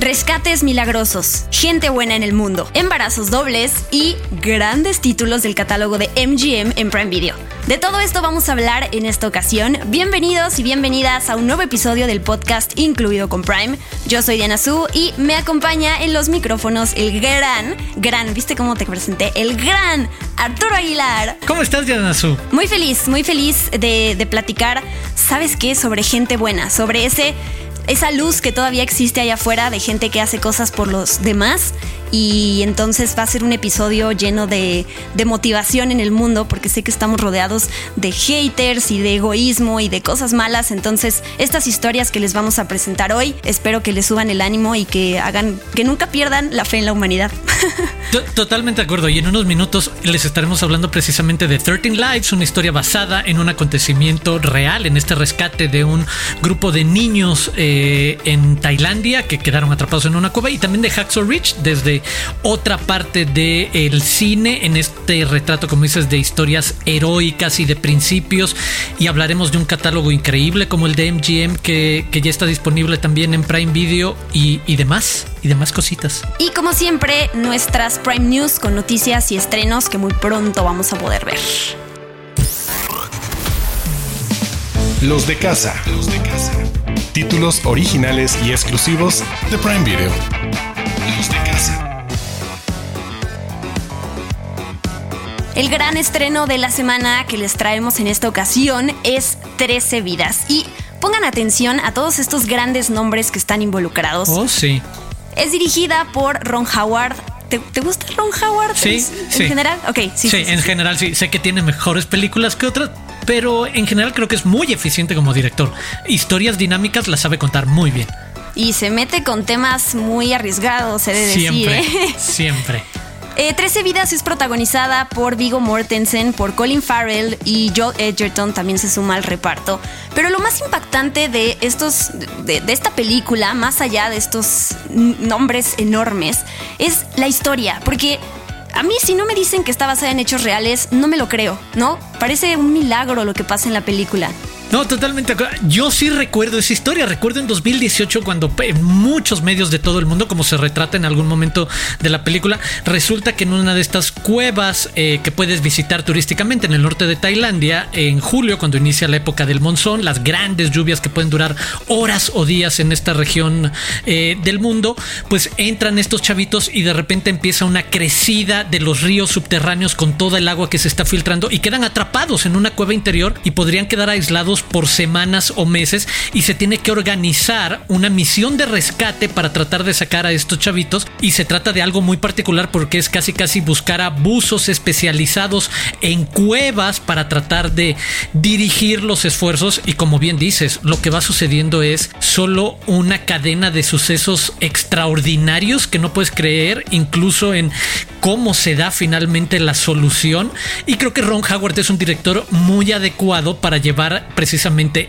Rescates milagrosos, gente buena en el mundo, embarazos dobles y grandes títulos del catálogo de MGM en Prime Video. De todo esto vamos a hablar en esta ocasión. Bienvenidos y bienvenidas a un nuevo episodio del podcast incluido con Prime. Yo soy Diana Su y me acompaña en los micrófonos el gran, gran, ¿viste cómo te presenté? El gran Arturo Aguilar. ¿Cómo estás, Diana Su? Muy feliz, muy feliz de, de platicar, ¿sabes qué? Sobre gente buena, sobre ese esa luz que todavía existe allá afuera de gente que hace cosas por los demás y entonces va a ser un episodio lleno de, motivación en el mundo porque sé que estamos rodeados de haters y de egoísmo y de cosas malas. Entonces, estas historias que les vamos a presentar hoy, espero que les suban el ánimo y que hagan que nunca pierdan la fe en la humanidad. Totalmente de acuerdo. Y en unos minutos les estaremos hablando precisamente de 13 Lives, una historia basada en un acontecimiento real, en este rescate de un grupo de niños eh, en Tailandia que quedaron atrapados en una cueva y también de Hacksaw Ridge desde otra parte del cine, en este retrato, como dices, de historias heroicas y de principios. Y hablaremos de un catálogo increíble como el de MGM, que, ya está disponible también en Prime Video y, y demás, y demás cositas. Y como siempre, nuestras Prime News con noticias y estrenos que muy pronto vamos a poder ver. Los de casa. Los de casa. Títulos originales y exclusivos de Prime Video. Los de casa. El gran estreno de la semana que les traemos en esta ocasión es 13 vidas. Y pongan atención a todos estos grandes nombres que están involucrados. Oh, sí. Es dirigida por Ron Howard. ¿Te, gusta Ron Howard? Sí, ¿En general? Ok, sí. Sí, en general sí. Sé que tiene mejores películas que otras, pero en general creo que es muy eficiente como director. Historias dinámicas las sabe contar muy bien. Y se mete con temas muy arriesgados, he de decir. Siempre, ¿eh? siempre. Eh, Trece Vidas es protagonizada por Vigo Mortensen, por Colin Farrell y Joel Edgerton también se suma al reparto. Pero lo más impactante de estos, de, esta película, más allá de estos nombres enormes, es la historia, porque a mí si no me dicen que está basada en hechos reales, no me lo creo, ¿no? Parece un milagro lo que pasa en la película. No, totalmente. Yo sí recuerdo esa historia. Recuerdo en 2018 cuando en muchos medios de todo el mundo, como se retrata en algún momento de la película, resulta que en una de estas cuevas eh, que puedes visitar turísticamente en el norte de Tailandia, en julio, cuando inicia la época del monzón, las grandes lluvias que pueden durar horas o días en esta región eh, del mundo, pues entran estos chavitos y de repente empieza una crecida de los ríos subterráneos con toda el agua que se está filtrando y quedan atrapados en una cueva interior y podrían quedar aislados por semanas o meses y se tiene que organizar una misión de rescate para tratar de sacar a estos chavitos. Y se trata de algo muy particular porque es casi casi buscar a buzos especializados en cuevas para tratar de dirigir los esfuerzos. Y como bien dices, lo que va sucediendo es solo una cadena de sucesos extraordinarios que no puedes creer incluso en cómo se da finalmente la solución. Y creo que Ron Howard es un director muy adecuado para llevar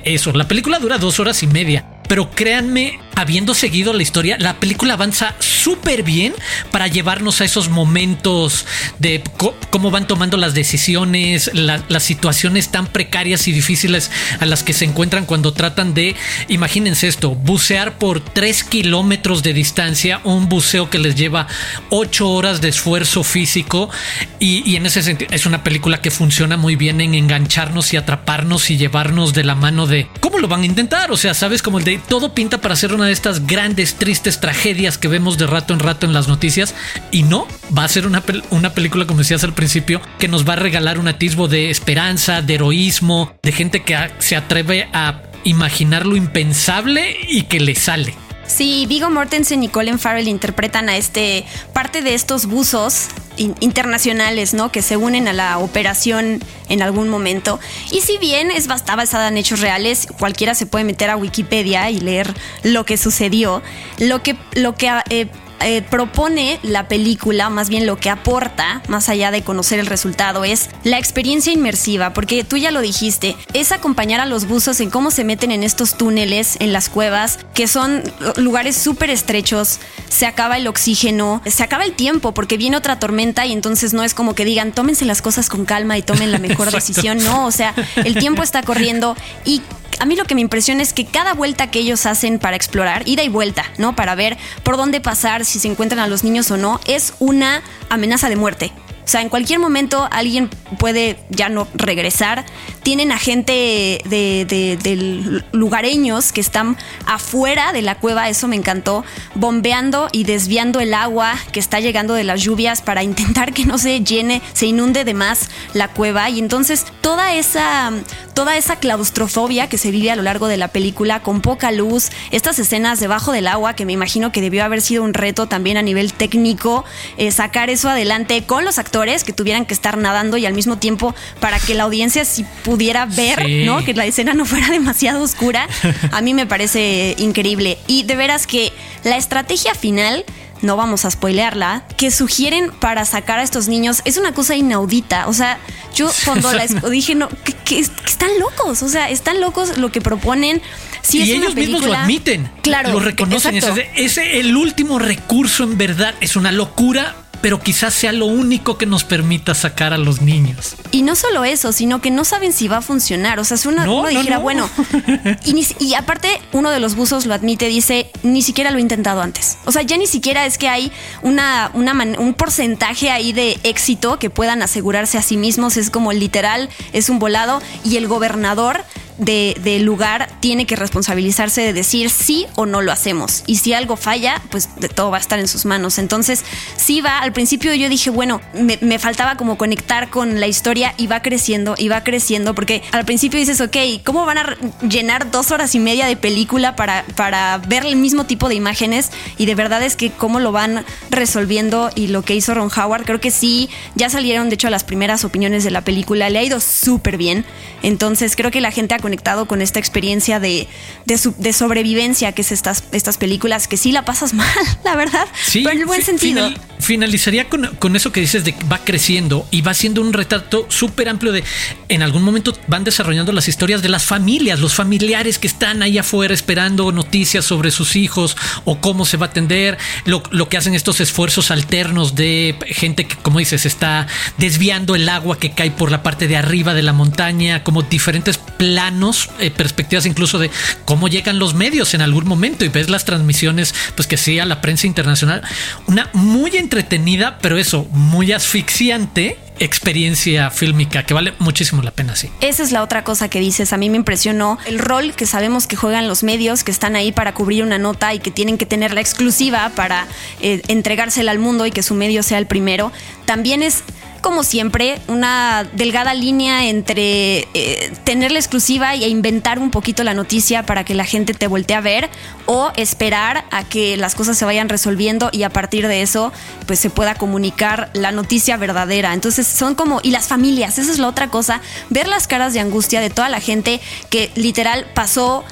eso. La película dura dos horas y media, pero créanme, habiendo seguido la historia, la película avanza súper bien para llevarnos a esos momentos de cómo van tomando las decisiones, las situaciones tan precarias y difíciles a las que se encuentran cuando tratan de, imagínense esto, bucear por tres kilómetros de distancia, un buceo que les lleva ocho horas de esfuerzo físico y, y en ese sentido es una película que funciona muy bien en engancharnos y atraparnos y llevarnos de la mano de cómo lo van a intentar. O sea, sabes, como el de todo pinta para ser una de estas grandes, tristes tragedias que vemos de rato en rato en las noticias. Y no, va a ser una, una película, como decías al principio, que nos va a regalar un atisbo de esperanza, de heroísmo, de gente que se atreve a imaginar lo impensable y que le sale. Sí, Vigo Mortensen y Colin Farrell interpretan a este parte de estos buzos internacionales, ¿no? Que se unen a la operación en algún momento. Y si bien es basada en hechos reales, cualquiera se puede meter a Wikipedia y leer lo que sucedió. Lo que, lo que eh, eh, propone la película, más bien lo que aporta, más allá de conocer el resultado, es la experiencia inmersiva, porque tú ya lo dijiste, es acompañar a los buzos en cómo se meten en estos túneles, en las cuevas, que son lugares súper estrechos, se acaba el oxígeno, se acaba el tiempo, porque viene otra tormenta y entonces no es como que digan, tómense las cosas con calma y tomen la mejor decisión, no, o sea, el tiempo está corriendo y a mí lo que me impresiona es que cada vuelta que ellos hacen para explorar, ida y vuelta, ¿no? Para ver por dónde pasar, si se encuentran a los niños o no, es una amenaza de muerte. O sea, en cualquier momento alguien puede ya no regresar. Tienen a gente de, lugareños que están afuera de la cueva, eso me encantó, bombeando y desviando el agua que está llegando de las lluvias para intentar que no se llene, se inunde de más la cueva. Y entonces toda esa, toda esa claustrofobia que se vive a lo largo de la película, con poca luz, estas escenas debajo del agua, que me imagino que debió haber sido un reto también a nivel técnico, eh, sacar eso adelante con los actores que tuvieran que estar nadando y al mismo tiempo para que la audiencia sí pudiera ver, ¿no? Que la escena no fuera demasiado oscura. A mí me parece increíble. Y de veras que la estrategia final no vamos a spoilearla, que sugieren para sacar a estos niños es una cosa inaudita. O sea, yo cuando la dije, no, que, están locos. O sea, están locos lo que proponen. Si y ellos mismos lo admiten. Claro. Lo reconocen. es el último recurso en verdad. Es una locura pero quizás sea lo único que nos permita sacar a los niños. Y no solo eso, sino que no saben si va a funcionar. O sea, si uno, dijera, bueno, y, aparte uno de los buzos lo admite, dice, ni siquiera lo he intentado antes. O sea, ya ni siquiera es que hay una, una un porcentaje ahí de éxito que puedan asegurarse a sí mismos. Es como literal, es un volado. Y el gobernador del lugar tiene que responsabilizarse de decir sí o no lo hacemos. Y si algo falla, pues de todo va a estar en sus manos. Entonces, sí va, al principio yo dije, bueno, me, faltaba como conectar con la historia y va creciendo, y va creciendo, porque al principio dices, ok, ¿cómo van a llenar dos horas y media de película para, para ver el mismo tipo de imágenes? Y de verdad es que cómo lo van resolviendo y lo que hizo Ron Howard, creo que sí, ya salieron de hecho las primeras opiniones de la película, le ha ido súper bien. Entonces creo que la gente ha conectado con esta experiencia de, de, sobrevivencia que es estas, estas películas, que sí la pasas mal, la verdad, sí, pero en el buen sentido. finalizaría con, con, eso que dices de que va creciendo y va siendo un retrato súper amplio de en algún momento van desarrollando las historias de las familias, los familiares que están ahí afuera esperando noticias sobre sus hijos o cómo se va a atender, lo, lo que hacen estos esfuerzos alternos de gente que, como dices, está desviando el agua que cae por la parte de arriba de la montaña, como diferentes planos, eh, perspectivas incluso de cómo llegan los medios en algún momento y ves las transmisiones, pues que sí, a la prensa internacional. Una muy entretenida, pero eso, muy asfixiante experiencia fílmica que vale muchísimo la pena, sí. Esa es la otra cosa que dices. A mí me impresionó el rol que sabemos que juegan los medios, que están ahí para cubrir una nota y que tienen que tener la exclusiva para eh, entregársela al mundo y que su medio sea el primero. También es como siempre, una delgada línea entre eh, tener la exclusiva e inventar un poquito la noticia para que la gente te voltee a ver o esperar a que las cosas se vayan resolviendo y a partir de eso pues se pueda comunicar la noticia verdadera. Entonces son como, y las familias, esa es la otra cosa, ver las caras de angustia de toda la gente que literal pasó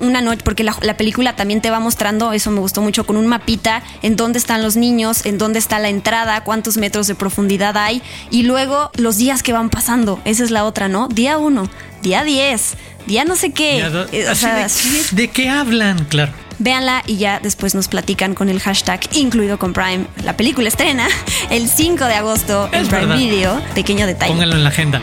una noche, porque la, película también te va mostrando, eso me gustó mucho, con un mapita en dónde están los niños, en dónde está la entrada, cuántos metros de profundidad hay, y luego los días que van pasando. Esa es la otra, ¿no? Día uno, día diez, día no sé qué. Eh, de, qué hablan? Claro. Véanla y ya después nos platican con el hashtag incluido con Prime. La película estrena el 5 de agosto en Prime Video. Pequeño detalle. Pónganlo en la agenda.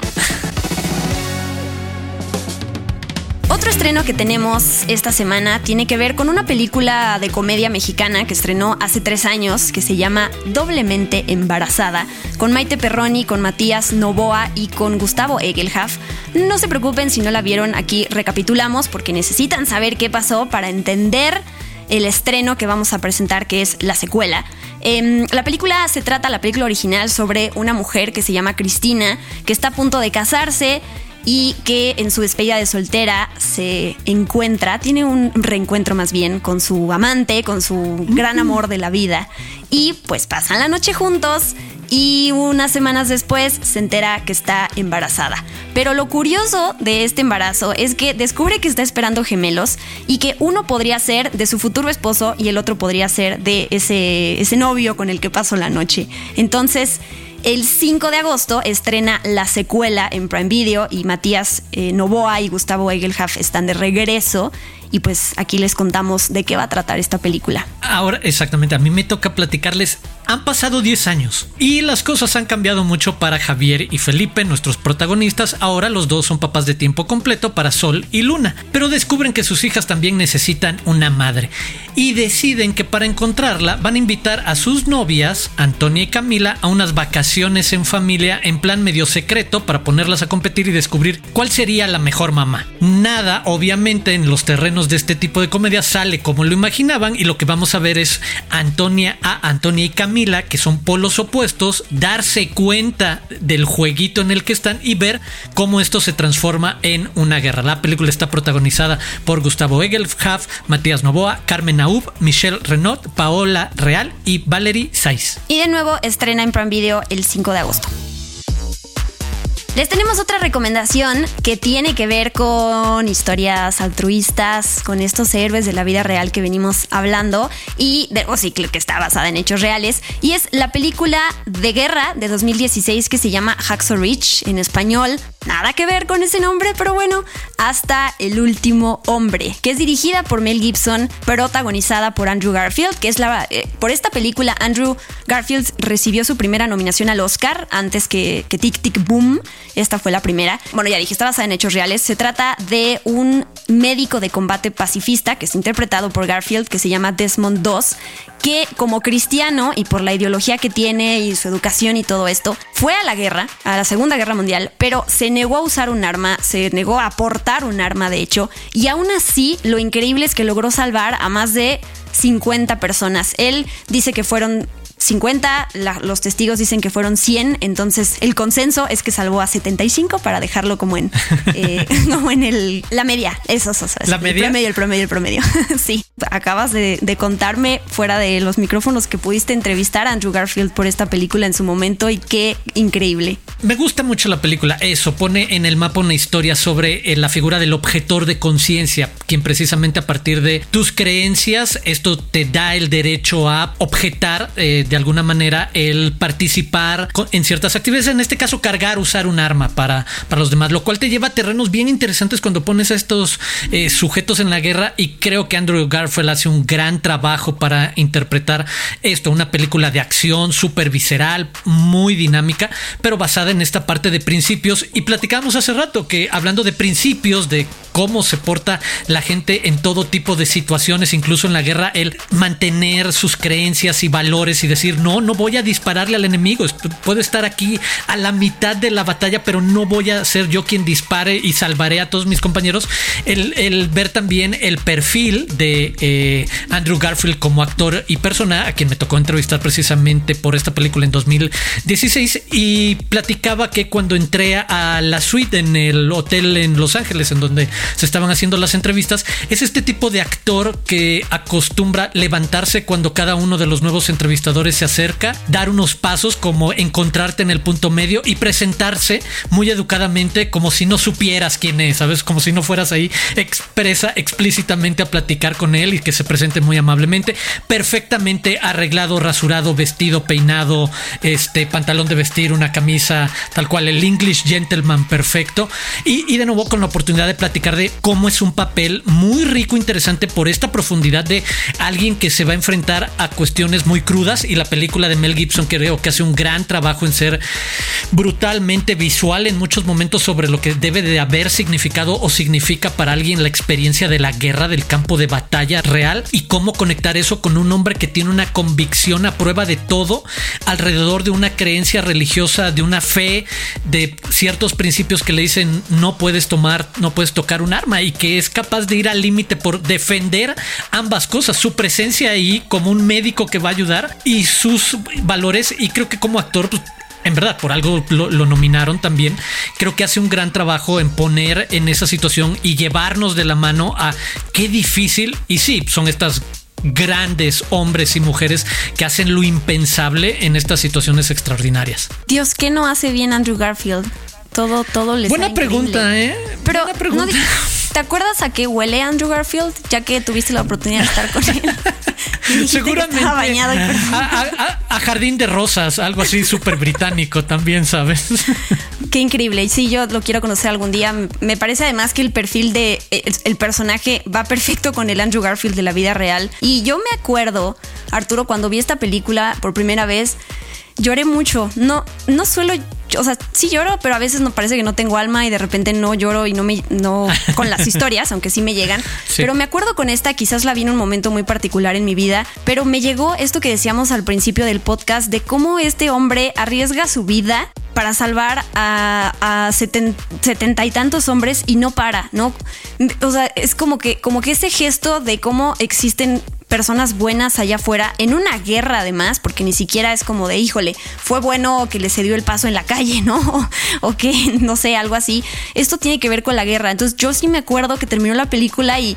Otro estreno que tenemos esta semana tiene que ver con una película de comedia mexicana que estrenó hace tres años que se llama Doblemente Embarazada, con Maite Perroni, con Matías Novoa y con Gustavo Egelhaf. No se preocupen si no la vieron, aquí recapitulamos porque necesitan saber qué pasó para entender el estreno que vamos a presentar, que es la secuela. Em, la película se trata, la película original, sobre una mujer que se llama Cristina, que está a punto de casarse y que en su despedida de soltera se encuentra, tiene un reencuentro más bien con su amante, con su gran amor de la vida y pues pasan la noche juntos y unas semanas después se entera que está embarazada. Pero lo curioso de este embarazo es que descubre que está esperando gemelos y que uno podría ser de su futuro esposo y el otro podría ser de ese, ese novio con el que pasó la noche. Entonces, el 5 de agosto estrena la secuela en Prime Video y Matías eh, Novoa y Gustavo Egelhaf están de regreso y pues aquí les contamos de qué va a tratar esta película. Ahora, exactamente, a mí me toca platicarles. Han pasado 10 años y las cosas han cambiado mucho para Javier y Felipe, nuestros protagonistas. Ahora los dos son papás de tiempo completo para Sol y Luna, pero descubren que sus hijas también necesitan una madre y deciden que para encontrarla van a invitar a sus novias, Antonia y Camila, a unas vacaciones en familia en plan medio secreto para ponerlas a competir y descubrir cuál sería la mejor mamá. Nada, obviamente, en los terrenos de este tipo de comedia sale como lo imaginaban y lo que vamos a ver es Antonia a Antonia y Camila, que son polos opuestos, darse cuenta del jueguito en el que están y ver cómo esto se transforma en una guerra. La película está protagonizada por Gustavo Egelhaf, Matías Novoa, Carmen Aub, Michelle Renaud, Paola Real y Valerie Saiz. Y de nuevo estrena en Prime Video el 5 de agosto. Les tenemos otra recomendación que tiene que ver con historias altruistas, con estos héroes de la vida real que venimos hablando y de, o sí, que está basada en hechos reales. Y es la película de guerra de 2016 que se llama Hacksaw Ridge en español. Nada que ver con ese nombre, pero bueno, hasta El último hombre, que es dirigida por Mel Gibson, protagonizada por Andrew Garfield, que es la eh, por esta película Andrew Garfield recibió su primera nominación al Oscar antes que, que Tic Tic Boom. Esta fue la primera. Bueno, ya dije, está basada en hechos reales. Se trata de un médico de combate pacifista que es interpretado por Garfield, que se llama Desmond II, que como cristiano y por la ideología que tiene y su educación y todo esto, fue a la guerra, a la Segunda Guerra Mundial, pero se negó a usar un arma, se negó a portar un arma de hecho, y aún así lo increíble es que logró salvar a más de 50 personas. Él dice que fueron 50, los testigos dicen que fueron 100, entonces el consenso es que salvó a 75 para dejarlo como en, eh, como en el, la media. Eso, eso, eso ¿La media? El promedio, el promedio, el promedio. sí, acabas de, de, contarme fuera de los micrófonos que pudiste entrevistar a Andrew Garfield por esta película en su momento y qué increíble. Me gusta mucho la película. Eso pone en el mapa una historia sobre eh, la figura del objetor de conciencia, quien precisamente a partir de tus creencias, esto te da el derecho a objetar eh, de alguna manera el participar en ciertas actividades, en este caso cargar, usar un arma para, para los demás, lo cual te lleva a terrenos bien interesantes cuando pones a estos eh, sujetos en la guerra y creo que Andrew Garfield hace un gran trabajo para interpretar esto, una película de acción súper visceral, muy dinámica, pero basada en esta parte de principios. Y platicábamos hace rato que hablando de principios, de cómo se porta la gente en todo tipo de situaciones, incluso en la guerra, el mantener sus creencias y valores y decir no, no voy a dispararle al enemigo, puedo estar aquí a la mitad de la batalla, pero no voy a ser yo quien dispare y salvaré a todos mis compañeros. El, ver también el perfil de eh, Andrew Garfield como actor y persona, a quien me tocó entrevistar precisamente por esta película en 2016, y platicaba que cuando entré a la suite en el hotel en Los Ángeles, en donde se estaban haciendo las entrevistas, es este tipo de actor que acostumbra levantarse cuando cada uno de los nuevos entrevistadores se acerca, dar unos pasos como encontrarte en el punto medio y presentarse muy educadamente como si no supieras quién es, ¿sabes? Como si no fueras ahí expresa explícitamente a platicar con él y que se presente muy amablemente, perfectamente arreglado, rasurado, vestido, peinado, este pantalón de vestir, una camisa, tal cual, el English gentleman perfecto y, de nuevo con la oportunidad de platicar de cómo es un papel muy rico, interesante por esta profundidad de alguien que se va a enfrentar a cuestiones muy crudas la película de Mel Gibson creo que hace un gran trabajo en ser brutalmente visual en muchos momentos sobre lo que debe de haber significado o significa para alguien la experiencia de la guerra, del campo de batalla real y cómo conectar eso con un hombre que tiene una convicción a prueba de todo alrededor de una creencia religiosa, de una fe, de ciertos principios que le dicen no puedes tomar, no puedes tocar un arma y que es capaz de ir al límite por defender ambas cosas, su presencia ahí como un médico que va a ayudar y sus valores y creo que como actor pues, en verdad, por algo lo, nominaron también. Creo que hace un gran trabajo en poner en esa situación y llevarnos de la mano a qué difícil. Y sí, son estas grandes hombres y mujeres que hacen lo impensable en estas situaciones extraordinarias. Dios, ¿qué no hace bien Andrew Garfield? Todo, todo les Buena pregunta, ¿eh? Pero, Buena pregunta. no ¿te acuerdas a qué huele Andrew Garfield? Ya que tuviste la oportunidad de estar con él. Y Seguramente estaba bañado a Jardín de Rosas, algo así súper británico también, ¿sabes? Qué increíble. Y Sí, yo lo quiero conocer algún día. Me parece además que el perfil de el, el personaje va perfecto con el Andrew Garfield de la vida real. Y yo me acuerdo, Arturo, cuando vi esta película por primera vez, lloré mucho. No, no suelo, o sea, sí lloro, pero a veces no parece que no tengo alma y de repente no lloro y no me, no con las historias, aunque sí me llegan. Sí. Pero me acuerdo con esta, quizás la vi en un momento muy particular en mi vida, pero me llegó esto que decíamos al principio del podcast de cómo este hombre arriesga su vida para salvar a, a seten- setenta y tantos hombres y no para, ¿no? O sea, es como que, como que ese gesto de cómo existen personas buenas allá afuera en una guerra además, porque ni siquiera es como de, híjole, fue bueno que le cedió el paso en la calle, ¿no? O, que, no sé, algo así. Esto tiene que ver con la guerra. Entonces yo sí me acuerdo que terminó la película y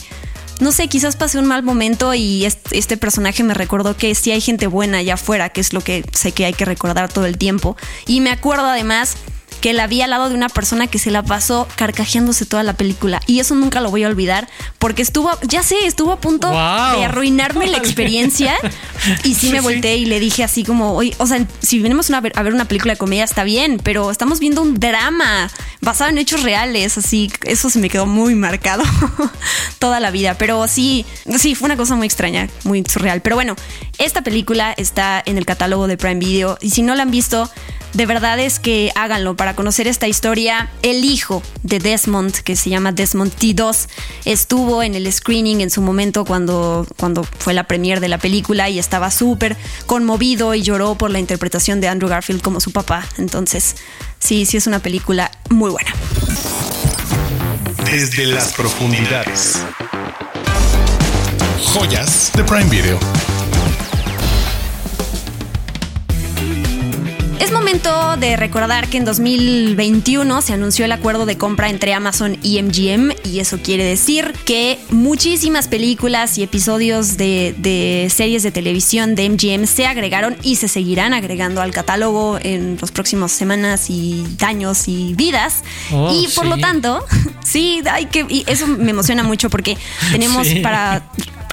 no sé, quizás pasé un mal momento y este personaje me recordó que sí hay gente buena allá afuera, que es lo que sé que hay que recordar todo el tiempo. Y me acuerdo además que la vi al lado de una persona que se la pasó carcajeándose toda la película. Y eso nunca lo voy a olvidar, porque estuvo, ya sé, estuvo a punto Wow. de arruinarme la experiencia. Y sí, me volteé y le dije así como, oye, o sea, si venimos una- a ver una película de comedia está bien, pero estamos viendo un drama basado en hechos reales, así, eso se me quedó muy marcado toda la vida. Pero sí, sí, fue una cosa muy extraña, muy surreal. Pero bueno, esta película está en el catálogo de Prime Video y si no la han visto, de verdad es que háganlo para conocer esta historia. El hijo de Desmond, que se llama Desmond T2, estuvo en el screening en su momento cuando, cuando fue la premiere de la película y estaba súper conmovido y lloró por la interpretación de Andrew Garfield como su papá. Entonces, sí, sí es una película muy buena. Desde las profundidades. Joyas de Prime Video. Momento de recordar que en 2021 se anunció el acuerdo de compra entre Amazon y MGM y eso quiere decir que muchísimas películas y episodios de, de series de televisión de MGM se agregaron y se seguirán agregando al catálogo en las próximas semanas y años y vidas. Oh, y por sí. lo tanto, sí, hay que, y eso me emociona mucho porque tenemos Sí. para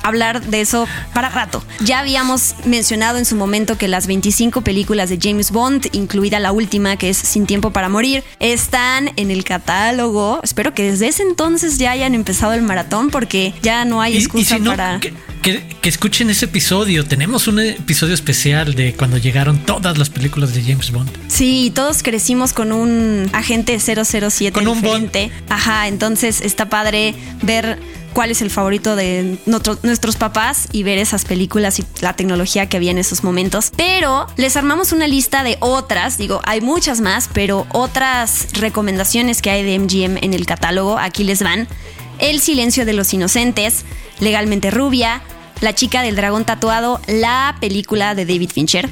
hablar de eso para rato. Ya habíamos mencionado en su momento que las 25 películas de James Bond, incluida la última que es Sin Tiempo para Morir, están en el catálogo. Espero que desde ese entonces ya hayan empezado el maratón porque ya no hay Y, y excusa si no, para... que, que- que escuchen ese episodio. Tenemos un episodio especial de cuando llegaron todas las películas de James Bond. Sí, todos crecimos con un agente 007 Con un Bond. diferente. Ajá, entonces está padre ver cuál es el favorito de nuestro- nuestros papás y ver esas películas y la tecnología que había en esos momentos. Pero les armamos una lista de otras, digo, hay muchas más, pero otras recomendaciones que hay de MGM en el catálogo, aquí les van. El silencio de los inocentes, Legalmente rubia, La chica del dragón tatuado, la película de David Fincher.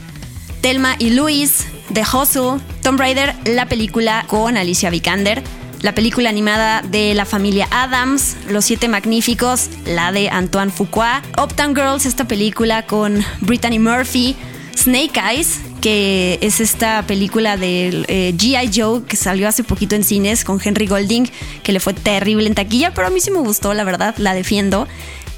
Telma y Luis, The Hustle, Tomb Raider, la película con Alicia Vikander, la película animada de la familia Adams, Los Siete Magníficos, la de Antoine Fuqua, Uptown Girls, esta película con Brittany Murphy, Snake Eyes, que es esta película del eh, G.I. Joe que salió hace poquito en cines con Henry Golding, que le fue terrible en taquilla, pero a mí sí me gustó, la verdad, la defiendo.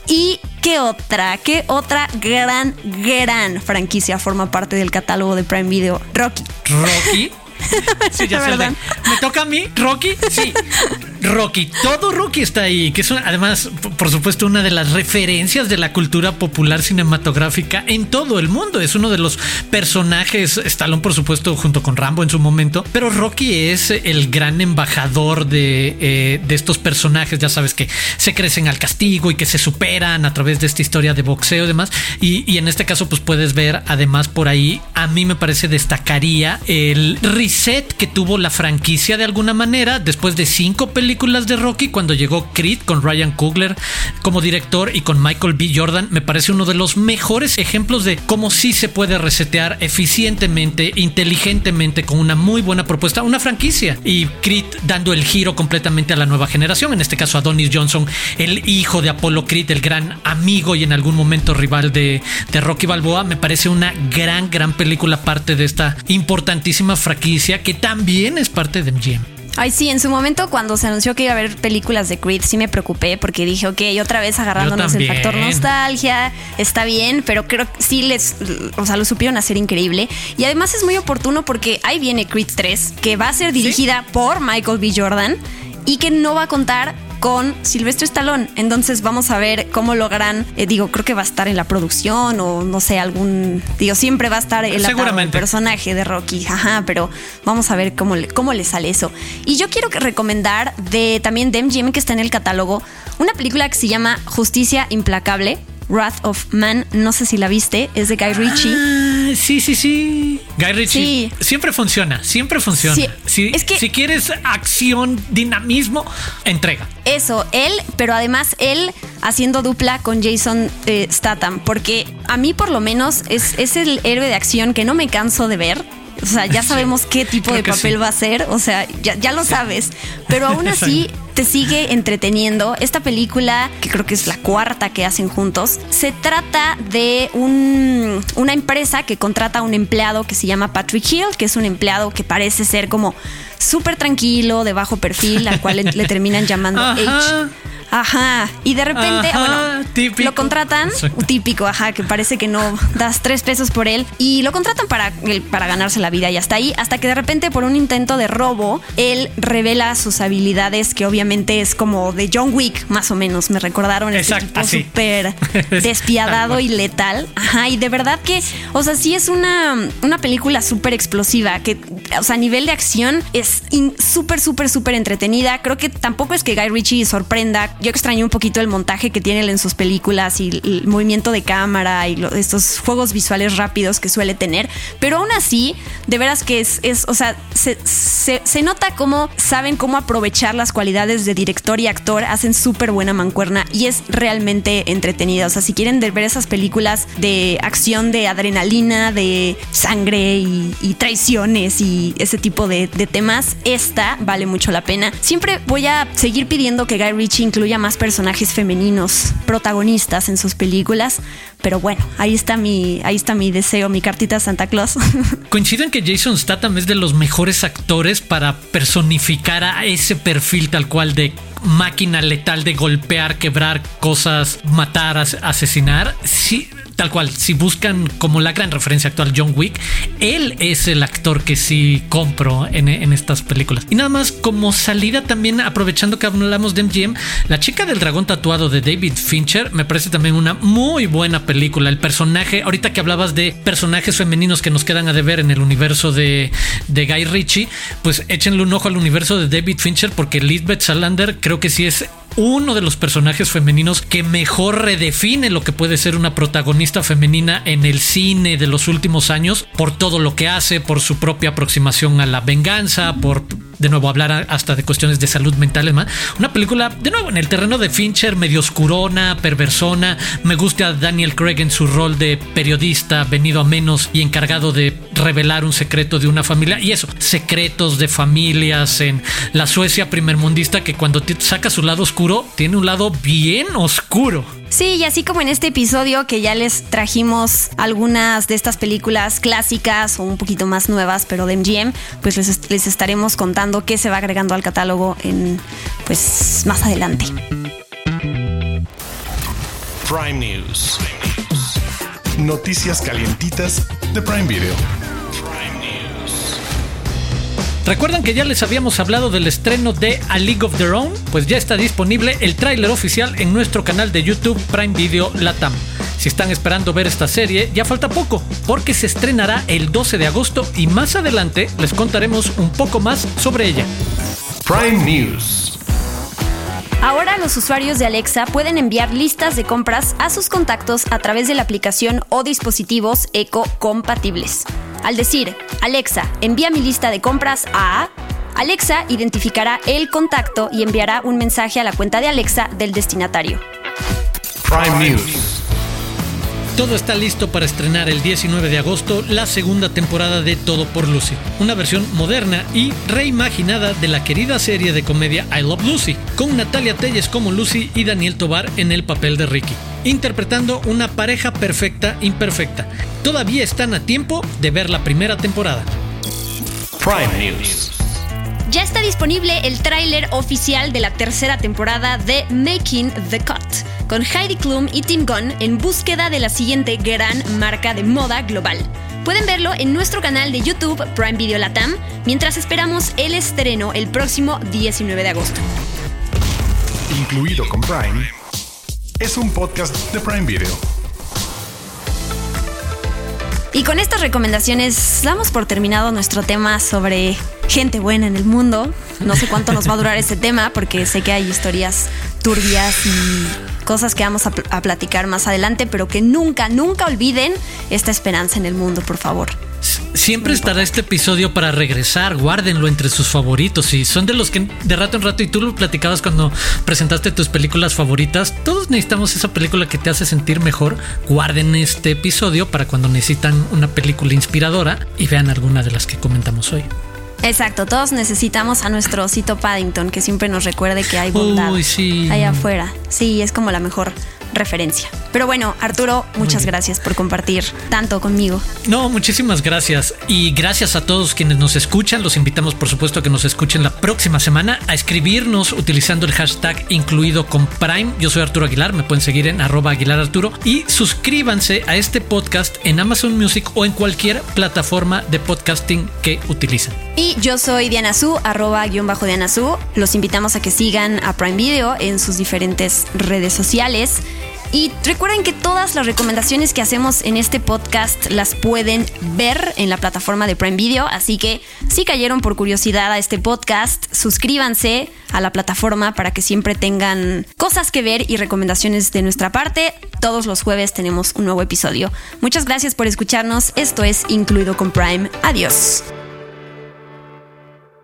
¿Y qué otra? ¿Qué otra gran, gran franquicia forma parte del catálogo de Prime Video? Rocky. Rocky. Sí, ya sé. ¿Verdad? ¿Me toca a mí? ¿Rocky? Sí. Rocky. Todo Rocky está ahí. Que es una- además, por supuesto, una de las referencias de la cultura popular cinematográfica en todo el mundo. Es uno de los personajes. Stallone, por supuesto, junto con Rambo en su momento. Pero Rocky es el gran embajador de, eh, de estos personajes. Ya sabes que se crecen al castigo y que se superan a través de esta historia de boxeo y demás. Y, y en este caso, pues puedes ver, además, por ahí, a mí me parece destacaría el reset que tuvo la franquicia de alguna manera después de cinco películas de Rocky cuando llegó Creed con Ryan Coogler como director y con Michael B. Jordan, me parece uno de los mejores ejemplos de cómo sí se puede resetear eficientemente, inteligentemente, con una muy buena propuesta, una franquicia. Y Creed dando el giro completamente a la nueva generación, en este caso a Adonis Johnson, el hijo de Apollo Creed, el gran amigo y en algún momento rival de, de Rocky Balboa, me parece una gran, gran película parte de esta importantísima franquicia que también es parte de MGM. Ay, sí, en su momento cuando se anunció que iba a haber películas de Creed, sí me preocupé porque dije, ok, otra vez agarrándonos el factor nostalgia, está bien, pero creo que sí les, o sea, lo supieron hacer increíble. Y además es muy oportuno porque ahí viene Creed 3, que va a ser dirigida por Michael B. Jordan y que no va a contar con Silvestre Stallone. Entonces vamos a ver cómo logran, eh, digo, creo que va a estar en la producción o no sé, algún, digo, siempre va a estar el, el personaje de Rocky, ajá, pero vamos a ver cómo le, cómo le sale eso. Y yo quiero recomendar de también de MGM que está en el catálogo una película que se llama Justicia Implacable Wrath of Man, no sé si la viste, es de Guy Ritchie. Sí, sí, sí. Guy Ritchie. Siempre funciona, siempre funciona. si, es que, si quieres acción, dinamismo, entrega. Eso, él, pero además él haciendo dupla con Jason eh, Statham, porque a mí por lo menos es, es el héroe de acción que no me canso de ver. O sea, ya sabemos qué tipo de papel va a ser, o sea, ya, ya lo sabes. Pero aún así, te sigue entreteniendo. Esta película, que creo que es la cuarta que hacen juntos, se trata de un, una empresa que contrata a un empleado que se llama Patrick Hill, que es un empleado que parece ser como súper tranquilo, de bajo perfil, al cual le, terminan llamando H. Ajá. Y de repente, bueno, lo contratan, típico, ajá, que parece que no das tres pesos por él. Y lo contratan para, para ganarse la vida y hasta ahí, hasta que de repente por un intento de robo, él revela sus habilidades, que obviamente es como de John Wick, más o menos. Me recordaron este tipo súper despiadado y letal. Ajá, y de verdad que, o sea, sí es una, una película súper explosiva, que, o sea, a nivel de acción es súper, súper, súper entretenida. Creo que tampoco es que Guy Ritchie sorprenda yo extraño un poquito el montaje que tiene en sus películas y el movimiento de cámara y estos juegos visuales rápidos que suele tener, pero aún así, de veras que es, es o sea, se, se, nota cómo saben cómo aprovechar las cualidades de director y actor, hacen súper buena mancuerna y es realmente entretenida. O sea, si quieren ver esas películas de acción, de adrenalina, de sangre y, traiciones y ese tipo de temas, esta vale mucho la pena. Siempre voy a seguir pidiendo que Guy Ritchie incluya más personajes femeninos protagonistas en sus películas. Pero bueno, ahí está mi, ahí está mi deseo, mi cartita Santa Claus. Coincido en que Jason Statham es de los mejores actores para personificar a ese perfil tal cual de máquina letal de golpear, quebrar cosas, matar, asesinar. Sí, tal cual, si buscan como la gran referencia actual John Wick, él es el actor que sí compro en, estas películas. Y nada más como salida también, aprovechando que hablamos de MGM, La chica del dragón tatuado de David Fincher me parece también una muy buena película. El personaje, ahorita que hablabas de personajes femeninos que nos quedan a deber en el universo de, de Guy Ritchie, pues échenle un ojo al universo de David Fincher porque Lisbeth Salander creo que sí es uno de los personajes femeninos que mejor redefine lo que puede ser una protagonista femenina en el cine de los últimos años por todo lo que hace, por su propia aproximación a la venganza, por de nuevo hablar hasta de cuestiones de salud mental. Una película, de nuevo, en el terreno de Fincher, medio oscurona, perversona. Me gusta Daniel Craig en su rol de periodista, venido a menos y encargado de revelar un secreto de una familia. Y eso, secretos de familias en la Suecia primermundista que cuando saca su lado oscuro, tiene un lado bien oscuro. Sí, y así como en este episodio que ya les trajimos algunas de estas películas clásicas o un poquito más nuevas, pero de MGM, pues les, les estaremos contando qué se va agregando al catálogo en pues más adelante. Prime News. Noticias calientitas de Prime Video. ¿Recuerdan que ya les habíamos hablado del estreno de A League of Their Own? Pues ya está disponible el tráiler oficial en nuestro canal de YouTube Prime Video Latam. Si están esperando ver esta serie, ya falta poco, porque se estrenará el 12 de agosto y más adelante les contaremos un poco más sobre ella. Prime News. Ahora los usuarios de Alexa pueden enviar listas de compras a sus contactos a través de la aplicación o dispositivos eco compatibles. Al decir, Alexa, envía mi lista de compras a Alexa identificará el contacto y enviará un mensaje a la cuenta de Alexa del destinatario. Prime News. Todo está listo para estrenar el 19 de agosto la segunda temporada de Todo por Lucy, una versión moderna y reimaginada de la querida serie de comedia I Love Lucy, con Natalia Telles como Lucy y Daniel Tobar en el papel de Ricky, interpretando una pareja perfecta imperfecta. Todavía están a tiempo de ver la primera temporada. Prime News. Ya está disponible el tráiler oficial de la tercera temporada de Making the Cut, con Heidi Klum y Tim Gunn en búsqueda de la siguiente gran marca de moda global. Pueden verlo en nuestro canal de YouTube Prime Video Latam, mientras esperamos el estreno el próximo 19 de agosto. Incluido con Prime. Es un podcast de Prime Video. Y con estas recomendaciones damos por terminado nuestro tema sobre gente buena en el mundo. No sé cuánto nos va a durar ese tema porque sé que hay historias turbias y cosas que vamos a, pl- a platicar más adelante, pero que nunca, nunca olviden esta esperanza en el mundo, por favor. Siempre estará este episodio para regresar, guárdenlo entre sus favoritos. Y son de los que de rato en rato, y tú lo platicabas cuando presentaste tus películas favoritas, todos necesitamos esa película que te hace sentir mejor. Guarden este episodio para cuando necesitan una película inspiradora y vean alguna de las que comentamos hoy. Exacto, todos necesitamos a nuestro osito Paddington que siempre nos recuerde que hay bondad Uy, sí. allá afuera. Sí, es como la mejor referencia. Pero bueno, Arturo, muchas gracias por compartir tanto conmigo. No, muchísimas gracias. Y gracias a todos quienes nos escuchan. Los invitamos, por supuesto, a que nos escuchen la próxima semana, a escribirnos utilizando el hashtag incluido con Prime. Yo soy Arturo Aguilar, me pueden seguir en arroba Aguilar Arturo. Y suscríbanse a este podcast en Amazon Music o en cualquier plataforma de podcasting que utilicen. Y yo soy Diana Su, arroba guion bajo Diana Su. Los invitamos a que sigan a Prime Video en sus diferentes redes sociales. Y recuerden que todas las recomendaciones que hacemos en este podcast las pueden ver en la plataforma de Prime Video. Así que si cayeron por curiosidad a este podcast, suscríbanse a la plataforma para que siempre tengan cosas que ver y recomendaciones de nuestra parte. Todos los jueves tenemos un nuevo episodio. Muchas gracias por escucharnos. Esto es Incluido con Prime. Adiós.